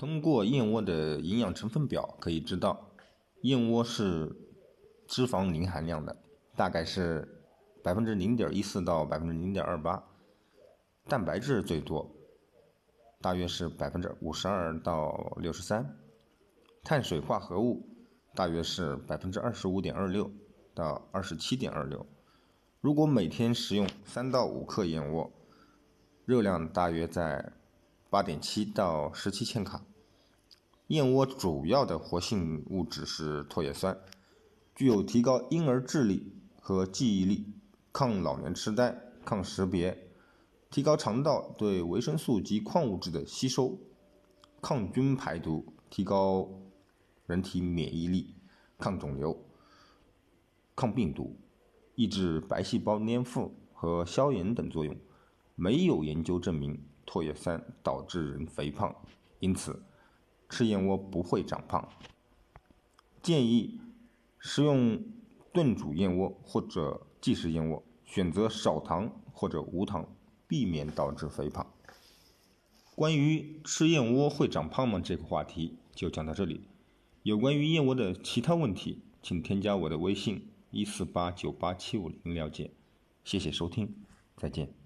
通过燕窝的营养成分表可以知道，燕窝是脂肪零含量的，大概是百分之零点一四到百分之零点二八，蛋白质最多，大约是百分之五十二到六十三，碳水化合物大约是百分之二十五点二六到二十七点二六。如果每天食用三到五克燕窝，热量大约在八点七到十七千卡。燕窝主要的活性物质是唾液酸，具有提高婴儿智力和记忆力、抗老年痴呆、抗识别、提高肠道对维生素及矿物质的吸收、抗菌排毒、提高人体免疫力、抗肿瘤、抗病毒。抑制白细胞粘附和消炎等作用，没有研究证明唾液酸导致人肥胖，因此吃燕窝不会长胖。建议食用炖煮燕窝或者即食燕窝，选择少糖或者无糖，避免导致肥胖。关于吃燕窝会长胖吗这个话题就讲到这里。有关于燕窝的其他问题，请添加我的微信。一四八九八七五零了解，谢谢收听，再见。